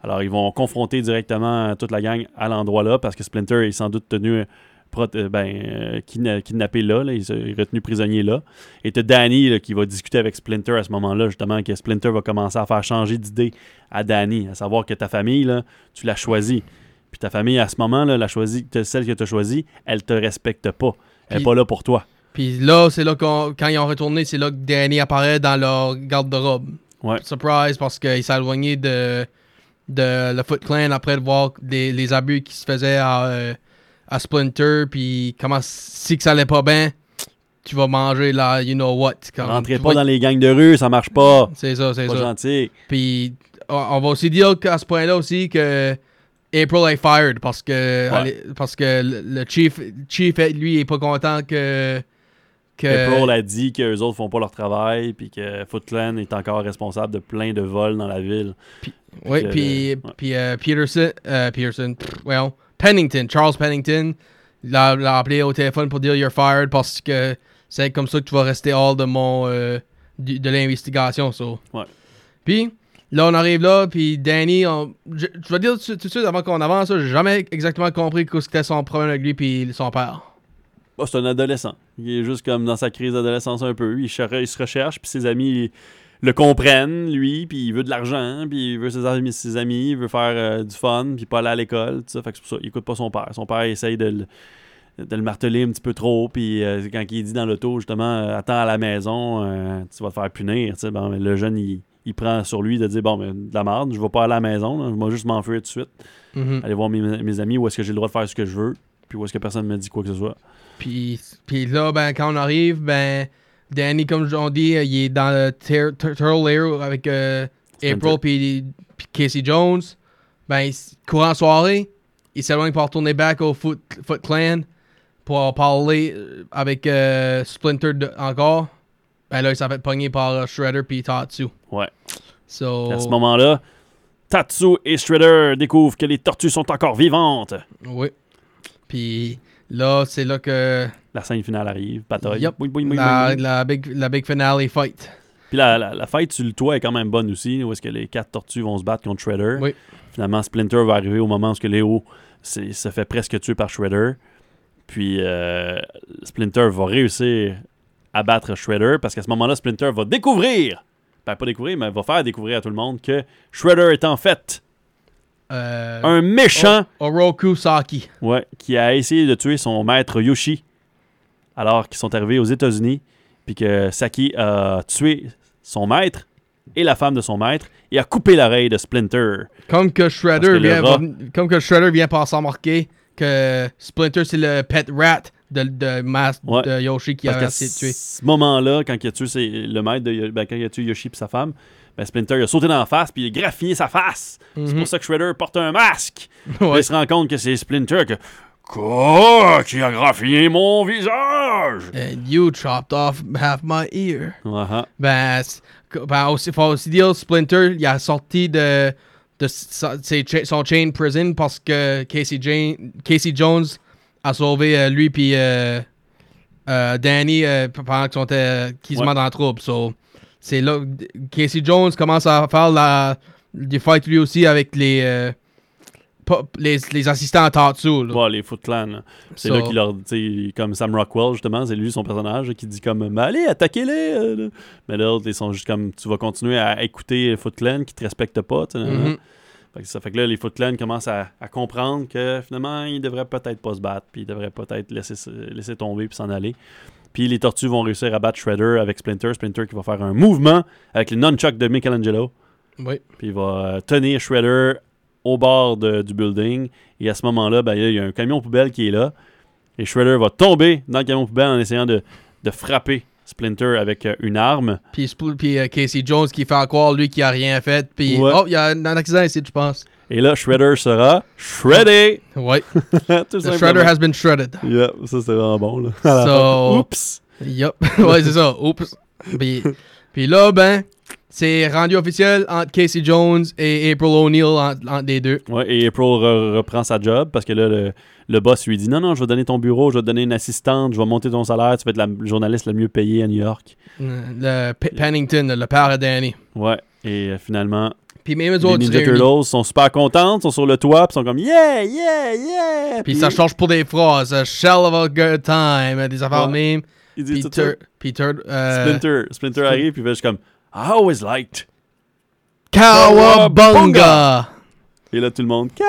Alors, ils vont confronter directement euh, toute la gang à l'endroit là parce que Splinter est sans doute tenu euh, euh, ben, euh, kidna- kidnappé là, là, il est retenu prisonnier là. Et t'as Danny là, qui va discuter avec Splinter à ce moment-là, justement, que Splinter va commencer à faire changer d'idée à Danny, à savoir que ta famille, là, tu l'as choisie. Puis ta famille, à ce moment-là, l'a choisi, t'as- celle que tu as choisie, elle te respecte pas. Elle n'est pas là pour toi. Puis là, c'est là qu'on, quand ils ont retourné, c'est là que Danny apparaît dans leur garde-robe. Ouais. Surprise, parce qu'il s'est éloigné de, de le Foot Clan après de voir des- les abus qui se faisaient à, euh, à Splinter, puis comment si que ça allait pas bien, tu vas manger là, you know what. Comme, Rentrez pas vas- dans les gangs de rue, ça marche pas. C'est ça, c'est ça. gentil. Puis on va aussi dire qu'à ce point-là aussi que April est fired parce que Ouais. parce que le chief chief lui est pas content que que April a dit qu'eux autres font pas leur travail, puis que Foot Clan est encore responsable de plein de vols dans la ville. oui puis ouais. puis euh, Peterson euh, Peterson well Pennington Charles Pennington l'a l'a appelé au téléphone pour dire you're fired parce que c'est comme ça que tu vas rester hors de mon euh, de l'investigation so. Ouais. Puis là on arrive là puis Danny on- je, je vais dire tout, de suite avant qu'on avance j'ai jamais exactement compris ce qu'était son problème avec lui puis son père. Bah, c'est un adolescent. Il est juste comme dans sa crise d'adolescence un peu. Il, il se recherche, puis ses amis le comprennent, lui, puis il veut de l'argent, puis il veut ses amis, ses amis, il veut faire euh, du fun, puis pas aller à l'école, tout ça. Fait que c'est pour ça, il écoute pas son père. Son père essaye de le, de le marteler un petit peu trop, puis euh, quand il dit dans l'auto, justement, euh, attends à la maison, tu vas te faire punir, tu. Bon, le jeune, il, il prend sur lui de dire, bon, ben, de la merde, je vais pas aller à la maison, là, je vais juste m'enfuir tout de suite, Mhm. aller voir mes, mes amis, où est-ce que j'ai le droit de faire ce que je veux, puis où est-ce que personne me dit quoi que ce soit. Puis, puis là, ben, quand on arrive, ben, Danny, comme on dit, euh, il est dans le Tur- Tur- Turtle Lair avec euh. April puis Casey Jones. Ben, courant soirée, il s'éloigne pour retourner back au Foot, Foot Clan pour parler euh, avec euh, Splinter de- encore. Ben là, il s'est fait pogner par Shredder puis Tatsu. Ouais. So, À ce moment-là, Tatsu et Shredder découvrent que les tortues sont encore vivantes. oui. Puis là, c'est là que La scène finale arrive, bataille. La, big, la big finale fight. Puis la, la, la fight sur le toit est quand même bonne aussi, où est-ce que les quatre tortues vont se battre contre Shredder. Oui. Finalement, Splinter va arriver au moment où Léo se fait presque tuer par Shredder. Puis euh, Splinter va réussir à battre Shredder parce qu'à ce moment-là, Splinter va découvrir, ben pas découvrir, mais va faire découvrir à tout le monde que Shredder est en fait Euh, un méchant Oroku Saki. Ouais, qui a essayé de tuer son maître Yoshi alors qu'ils sont arrivés aux États-Unis, puis que Saki a tué son maître et la femme de son maître et a coupé l'oreille de Splinter. Comme que Shredder que vient, rat- comme que Shredder vient par s'en marquer que Splinter c'est le pet rat de, de, Mas- Ouais. de Yoshi qui Parce a essayé de tuer. ce moment-là, quand il a tué le maître de ben, quand il a tué Yoshi et sa femme, ben, Splinter il a sauté dans la face puis il a graffiné sa face. C'est pour ça que Shredder porte un masque. Mhm. Ouais. Il se rend compte que c'est Splinter que Quoi? Qui a graffiné mon visage? And you chopped off half my ear. Uh-huh. Ben, ben aussi, faut aussi dire Splinter, il a sorti de, de son chain prison parce que Casey, Jane, Casey Jones a sauvé euh, lui puis euh, euh, Danny pendant qu'ils qu'ils se Ouais. mettent dans le trouble. So, c'est là Casey Jones commence à faire la, des fights lui aussi avec les, pas- les, les assistants à Tatsu. là. Ouais, les Foot Clan. là. C'est So- là qu'il leur dit, comme Sam Rockwell, justement, c'est lui son personnage, là, qui dit comme, Mais allez, attaquez-les. euh, là. Mais là, ils sont juste comme, tu vas continuer à écouter Foot Clan qui te respectent pas. Mhm. Fait que ça fait que là, les Foot Clan commencent à, à comprendre que finalement, ils devraient peut-être pas se battre, puis ils devraient peut-être laisser, se- laisser tomber puis s'en aller. Puis les tortues vont réussir à battre Shredder avec Splinter. Splinter qui va faire un mouvement avec les nunchucks de Michelangelo. Oui. Puis il va euh, tenir Shredder au bord de- du building. Et à ce moment-là, ben, il y a un camion poubelle qui est là. Et Shredder va tomber dans le camion poubelle en essayant de, de frapper Splinter avec euh, une arme. Puis, puis euh, Casey Jones qui fait croire lui qui a rien fait. Puis, Ouais. oh, il y a un accident ici, je pense. Et là, Shredder sera shreddé. Ouais. Tout The simplement. shredder has been shredded. Yeah, ça c'est vraiment bon. Là. So- Oups! Yup. ouais, c'est ça. Oups. Puis, puis là, ben, c'est rendu officiel entre Casey Jones et April O'Neil entre, entre les deux. Ouais, et April re- reprend sa job parce que là, le, le boss lui dit Non, non, je vais donner ton bureau, je vais te donner une assistante, je vais monter ton salaire, tu vas être la journaliste la mieux payée à New York. Le P- Pennington, le père de Danny. Ouais, et euh, finalement, Puis même les autres, Ninja. Turtles sont super contentes, sont sur le toit, puis sont comme Yeah, yeah, yeah! Puis ça change pour des phrases. A shell of a good time. Des affaires Ouais. même. puis Tur- euh, Splinter, Splinter arrive, puis il fait juste comme I always liked. Cowabunga! Et là, tout le monde tin.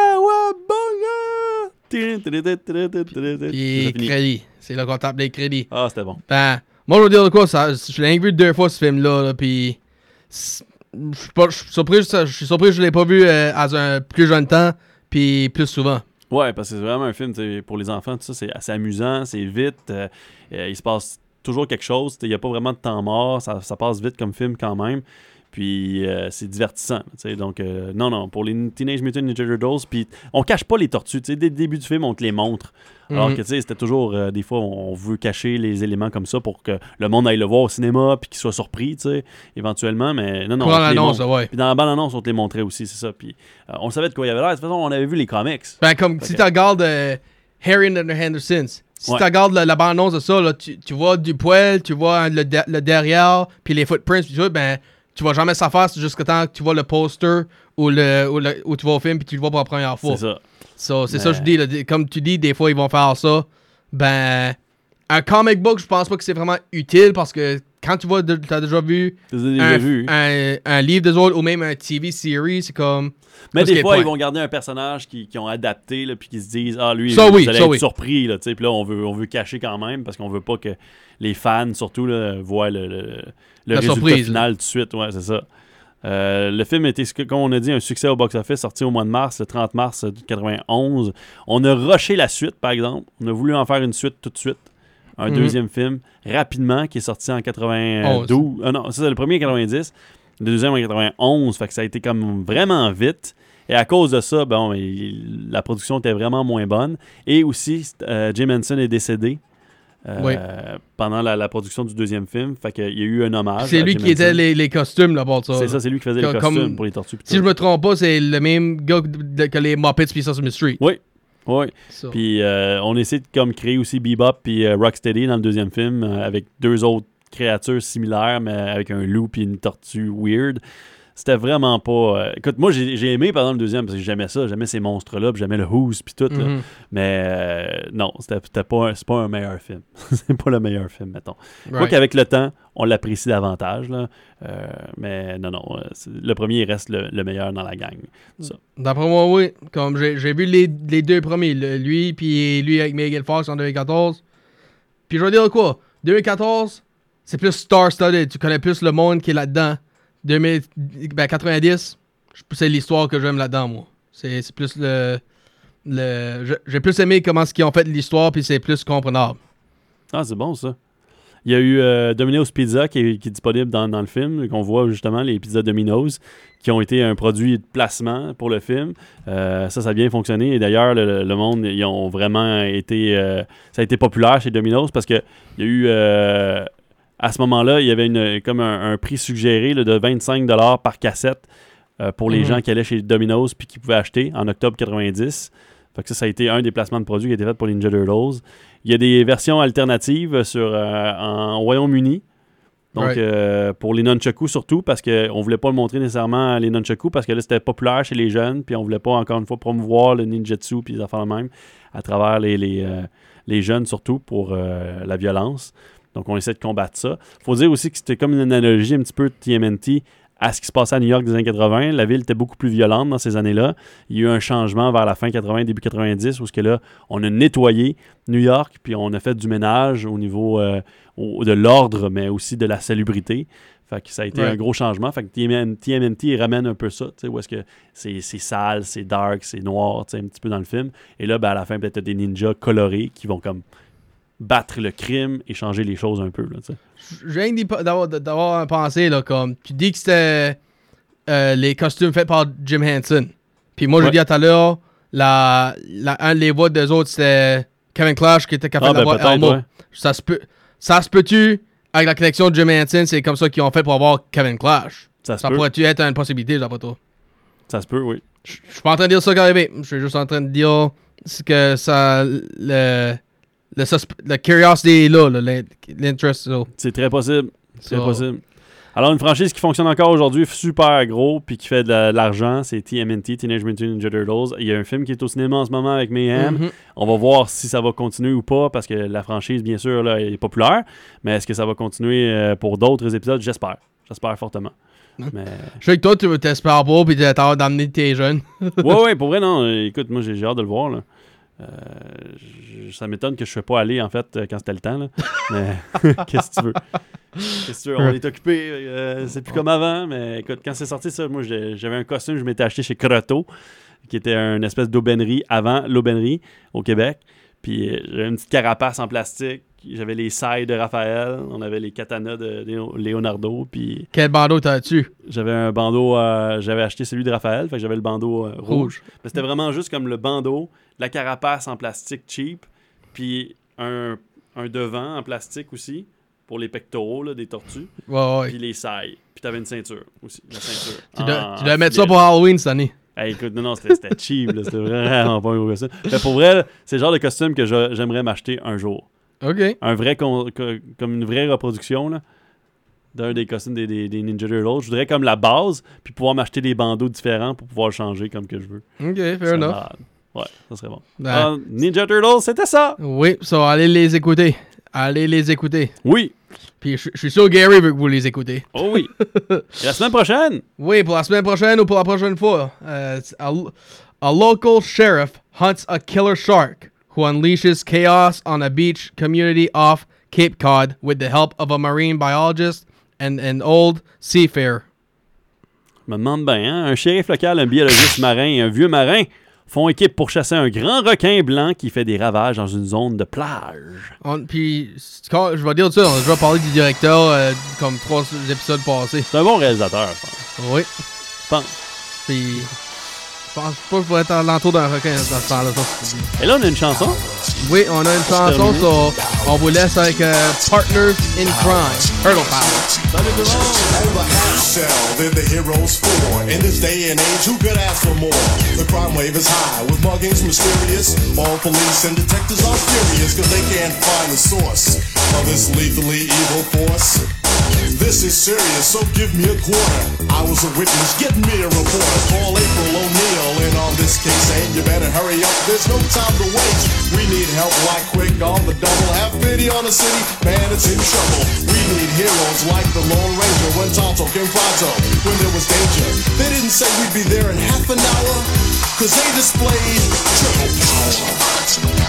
Puis crédits. C'est là qu'on tape les crédits. Ah, c'était bon. Ben, moi, je veux dire de quoi, ça, je l'ai vu deux fois ce film-là, là, puis je suis pas- je suis surpris, je suis surpris que je l'ai pas vu euh, à un plus jeune temps, puis plus souvent. Ouais, parce que c'est vraiment un film pour les enfants, tout ça, c'est assez amusant, c'est vite, euh, euh, il se passe toujours quelque chose, il n'y a pas vraiment de temps mort, ça, ça passe vite comme film quand même. Puis euh, c'est divertissant. tu sais. Donc, euh, non, non, pour les Teenage Mutant Ninja Turtles, puis on cache pas les tortues. tu sais. Dès le début du film, on te les montre. Alors Mhm. que, tu sais, c'était toujours, euh, des fois, on veut cacher les éléments comme ça pour que le monde aille le voir au cinéma, puis qu'il soit surpris, éventuellement. Mais non, non, les l'annonce, ouais. Puis dans la bande-annonce, on te les montrait aussi, c'est ça. Puis on savait de quoi il y avait l'air. De toute façon, on avait vu les comics. Ben, comme si Ok. tu regardes Harry and the Hendersons, si Ouais. tu regardes la, la bande-annonce de ça, là, tu, tu vois du poil, tu vois le, de- le derrière, puis les footprints, puis tout, ben, tu vois jamais sa face jusqu'à temps que tu vois le poster ou, le, ou, le- ou tu vas au film, puis tu le vois pour la première fois. C'est ça. So, c'est ça que je dis. là, comme tu dis, des fois, ils vont faire ça. Ben, un comic book, je pense pas que c'est vraiment utile parce que quand tu vois, t'as déjà vu as déjà un, vus. un, un livre des autres ou même un TV series, c'est comme. Mais des fois, ils vont garder un personnage qui, qui ont adapté, là, puis qui se disent Ah, lui, Ça, vous oui, allez ça, être oui. surpris. Là, puis là, on veut, on veut cacher quand même parce qu'on veut pas que les fans, surtout, là, voient le, le, résultat surprise, final tout de suite. Ouais, c'est ça. Euh, le film était, comme on a dit, un succès au box-office, sorti au mois de mars, le 30 mars 91. On a rushé la suite, par exemple. On a voulu en faire une suite tout de suite. Un Mhm. deuxième film, rapidement, qui est sorti en 92. Ah non, ça, c'est le premier en 90. Le deuxième en 91. Fait que ça a été comme vraiment vite. Et à cause de ça, bon, il- la production était vraiment moins bonne. Et aussi, euh, Jim Henson est décédé. euh, Oui. pendant la, la production du deuxième film. Fait qu'il y a eu un hommage. C'est lui qui était les, les costumes là-bas. ça, C'est ça, c'est lui qui faisait Comme- les costumes pour les tortues. Si je me trompe pas, c'est le même gars que que les Muppets puis Sesame Street. Oui, oui. Puis euh, on essaie de comme créer aussi Bebop puis euh, Rocksteady dans le deuxième film euh, avec deux autres créatures similaires mais avec un loup puis une tortue weird. C'était vraiment pas. euh, Écoute, moi j'ai aimé par exemple le deuxième parce que j'aimais ça, j'aimais ces monstres-là, puis j'aimais le Who's puis tout. là. Mhm. Mais euh, non, c'était pas, un- c'est pas un meilleur film. c'est pas le meilleur film, mettons. Quoi Right. qu'avec le temps, on l'apprécie davantage. Là. Euh, mais non, non, le premier reste le, le meilleur dans la gang. D'après moi, oui. Comme j'ai vu les, les deux premiers, le- lui puis lui avec Megan Fox en 2014. Puis je vais dire quoi? 2014, c'est plus star-studded. Tu connais plus le monde qui est là-dedans. 2000, ben 90, je- c'est l'histoire que j'aime là-dedans, moi. C'est plus le. J'ai plus aimé comment ils ont fait l'histoire, puis c'est plus comprenable. Ah, c'est bon ça. Il y a eu euh, Domino's Pizza qui est, disponible dans, le film, qu'on voit justement les pizzas Domino's qui ont été un produit de placement pour le film. Euh, ça, ça a bien fonctionné. Et d'ailleurs, le, monde, ils ont vraiment été. euh, ça a été populaire chez Domino's parce que il y a eu. À ce moment-là, il y avait une, comme un, un prix suggéré là, de 25 par cassette euh, pour les Mhm. gens qui allaient chez Domino's puis qui pouvaient acheter en octobre 90. Fait que ça, ça a été un des placements de produits qui a été fait pour les Ninja Turtles. Il y a des versions alternatives sur, euh, en Royaume-Uni. Donc, Right. euh, pour les nunchakus surtout, parce qu'on ne voulait pas le montrer nécessairement les nunchakus, parce que là, c'était populaire chez les jeunes, puis on voulait pas, encore une fois, promouvoir le ninjutsu, puis les affaires même, à travers les, les, les jeunes surtout, pour la violence. Donc, on essaie de combattre ça. faut dire aussi que c'était comme une analogie un petit peu de TMNT à ce qui se passait à New York des années 80. La ville était beaucoup plus violente dans ces années-là. Il y a eu un changement vers la fin 80, début 90, où ce que là, on a nettoyé New York, puis on a fait du ménage au niveau euh, au- de l'ordre, mais aussi de la salubrité. Fait que ça a été Ouais. un gros changement. Fait que TMN TMNT ramène un peu ça, tu sais, où est-ce que c'est c'est sale, c'est dark, c'est noir, un petit peu dans le film. Et là, ben, à la fin, peut-être des ninjas colorés qui vont comme battre le crime et changer les choses un peu, là. Je viens d'avoir pensée, là, comme tu dis que c'était euh, les costumes faits par Jim Henson. Puis moi, je Ouais. dis à tout à l'heure, la, la, un des voix des autres, c'était Kevin Clash qui était capable Ah, ben, d'avoir Elmo. ouais. Ça se peut. Ça se peut-tu, avec la collection de Jim Henson, c'est comme ça qu'ils ont fait pour avoir Kevin Clash? Ça pourrait-tu être une possibilité, d'après toi? Ça se peut, oui. Je suis pas en train de dire ça carrément. Je suis juste en train de dire que ça. Le. Le, le curiosity est là, là, l'in- l'interest. là. C'est très possible. C'est possible. Alors, une franchise qui fonctionne encore aujourd'hui, super gros, puis qui fait de la- de l'argent, c'est TMNT, Teenage Mutant Ninja Turtles. Il y a un film qui est au cinéma en ce moment avec Mayhem. Mhm. On va voir si ça va continuer ou pas, parce que la franchise, bien sûr, là, est populaire. Mais est-ce que ça va continuer euh, pour d'autres épisodes? J'espère. J'espère fortement. Mais... Je sais que toi, tu t'espères pas, puis hâte d'amener tes jeunes. ouais, ouais, pour vrai, non. Écoute, moi, j'ai j'ai hâte de le voir. Là. Euh, je- ça m'étonne que je ne pas aller, en fait, euh, quand c'était le temps. Là. Mais qu'est-ce que tu veux? Qu'est-ce que tu veux? On est occupé. euh, c'est plus comme avant. Mais écoute, quand c'est sorti, ça, moi, j'avais un costume que je m'étais acheté chez Croteau. qui était une espèce d'aubainerie avant l'aubainerie au Québec. Puis j'avais une petite carapace en plastique. J'avais les sailles de Raphaël. On avait les katanas de Leonardo. Puis Quel bandeau t'as-tu? j'avais un bandeau. euh, j'avais acheté celui de Raphaël. Fait que j'avais le bandeau euh, rouge. Rouge. Mais C'était vraiment juste comme le bandeau, la carapace en plastique cheap. Puis un, un devant en plastique aussi. Pour les pectoraux là, des tortues. Ouais, ouais. Puis les sailles. Puis t'avais une ceinture aussi. La ceinture. Tu dois, en tu dois mettre ça pour Halloween cette année. Hey, écoute, non, non, c'était cheap, c'était vraiment pas un gros costume. Mais pour vrai, c'est le genre de costume que j'aimerais m'acheter un jour. OK. Un vrai, con- comme une vraie reproduction, là, d'un des costumes des, des, des Ninja Turtles. Je voudrais comme la base, puis pouvoir m'acheter des bandeaux différents pour pouvoir le changer comme que je veux. OK, fair enough. malade. Ouais, ça serait bon. Ben, Ah, Ninja Turtles, c'était ça! Oui, so allez les écouter. Allez les écouter. Oui! Puis je je suis sûr Gary veut que vous les écoutez. Oh oui! Et la semaine prochaine, Oui, pour la semaine prochaine ou pour la prochaine fois. euh, a, a local sheriff hunts a killer shark who unleashes chaos on a beach community off Cape Cod with the help of a marine biologist and an old seafarer. je me demande bien, hein, un shérif local, un biologiste marin et un vieux marin font équipe pour chasser un grand requin blanc qui fait des ravages dans une zone de plage. Puis, je vais dire ça, on a déjà parlé du directeur euh, comme trois épisodes passés. C'est un bon réalisateur, je pense. Oui. Je pense. Puis, je pense pas que je vais être à l'entour d'un requin dans ce temps-là. ça. Et là, on a une chanson. Oui, on a une chanson, so on vous laisse avec euh, Partners in Crime, Turtle Power. Over half shell, they're the heroes for. In this day and age, who could ask for more? The crime wave is high, with muggings mysterious. All police and detectives are furious, cause they can't find the source of this lethally evil force. This is serious, so give me a quarter. I was a witness, get me a reporter. Call April O'Neil on this case, and you better hurry up, there's no time to waste. We need help like quick on the double. Have pity on the city, man, it's in trouble. We need heroes like the Lone Ranger when Tonto came pronto, when there was danger. They didn't say we'd be there in half an hour, cause they displayed triple power.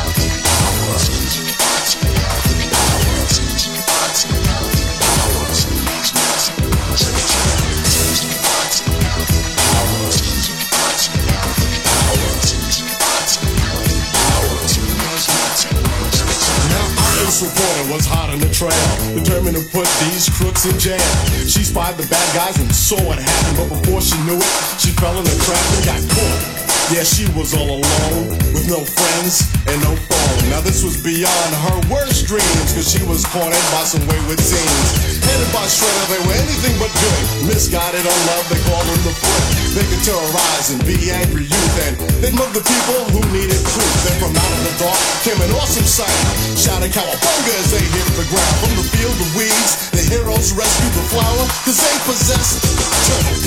Iris reporter was hot on the trail, determined to put these crooks in jail. She spied the bad guys and saw what happened, but before she knew it, she fell in the trap and got caught. Yeah, she was all alone, with no friends and no phone. Now this was beyond her worst dreams, cause she was cornered by some wayward teens. Headed by Shredder, they were anything but good. Misguided on love, they called them the foot. They could terrorize and be angry youth, and they'd mug the people who needed proof. Then from out of the dark came an awesome sight. Shouting cowabunga as they hit the ground. From the field of weeds, the heroes rescued the flower, cause they possessed turtle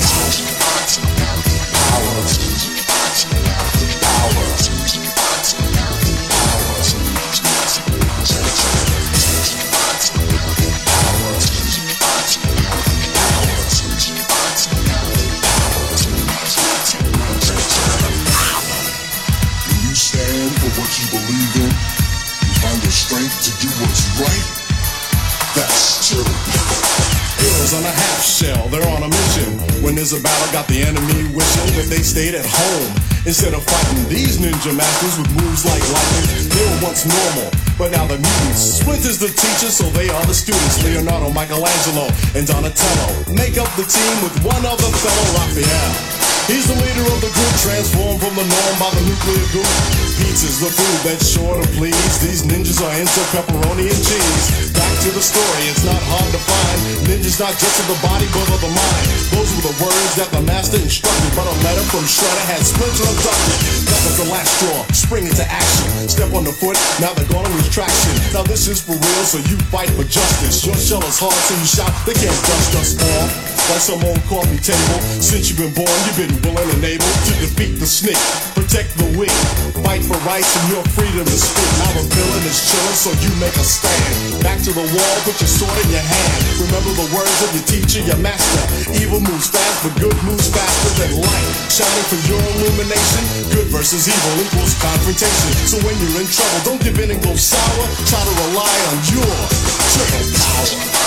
power. Shell, they're on a mission. When there's a battle, got the enemy wishing that they stayed at home. Instead of fighting these ninja masters with moves like lightning, they were once normal, but now they're mutants. Splinter's the teacher, so they are the students. Leonardo, Michelangelo, and Donatello make up the team with one other fellow, Raphael. He's the leader of the group, transformed from the norm by the nuclear goop. Pizza's the food that's sure to please. These ninjas are into pepperoni and cheese. Back to the story, it's not hard to find. Ninjas not just of the body, but of the mind. Those were the words that the master instructed, but a letter from Shredder had Splinter abducted. That was the last straw. Spring into action. Step on the foot, now they're gonna traction. Now this is for real, so you fight for justice. Your shell is hard, so you shout, they can't dust us off. Like some old coffee table. Since you've been born, you've been willing and able to defeat the snake. Protect the weak. Fight for rights and your freedom to speak. Now the villain is chilling, so you make a stand. Back to the wall, put your sword in your hand. Remember the words of your teacher, your master. Evil moves fast, but good moves faster than light. Shining for your illumination. Good versus evil equals confrontation. So when you're in trouble, don't give in and go sour. Try to rely on your triple power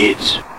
kids.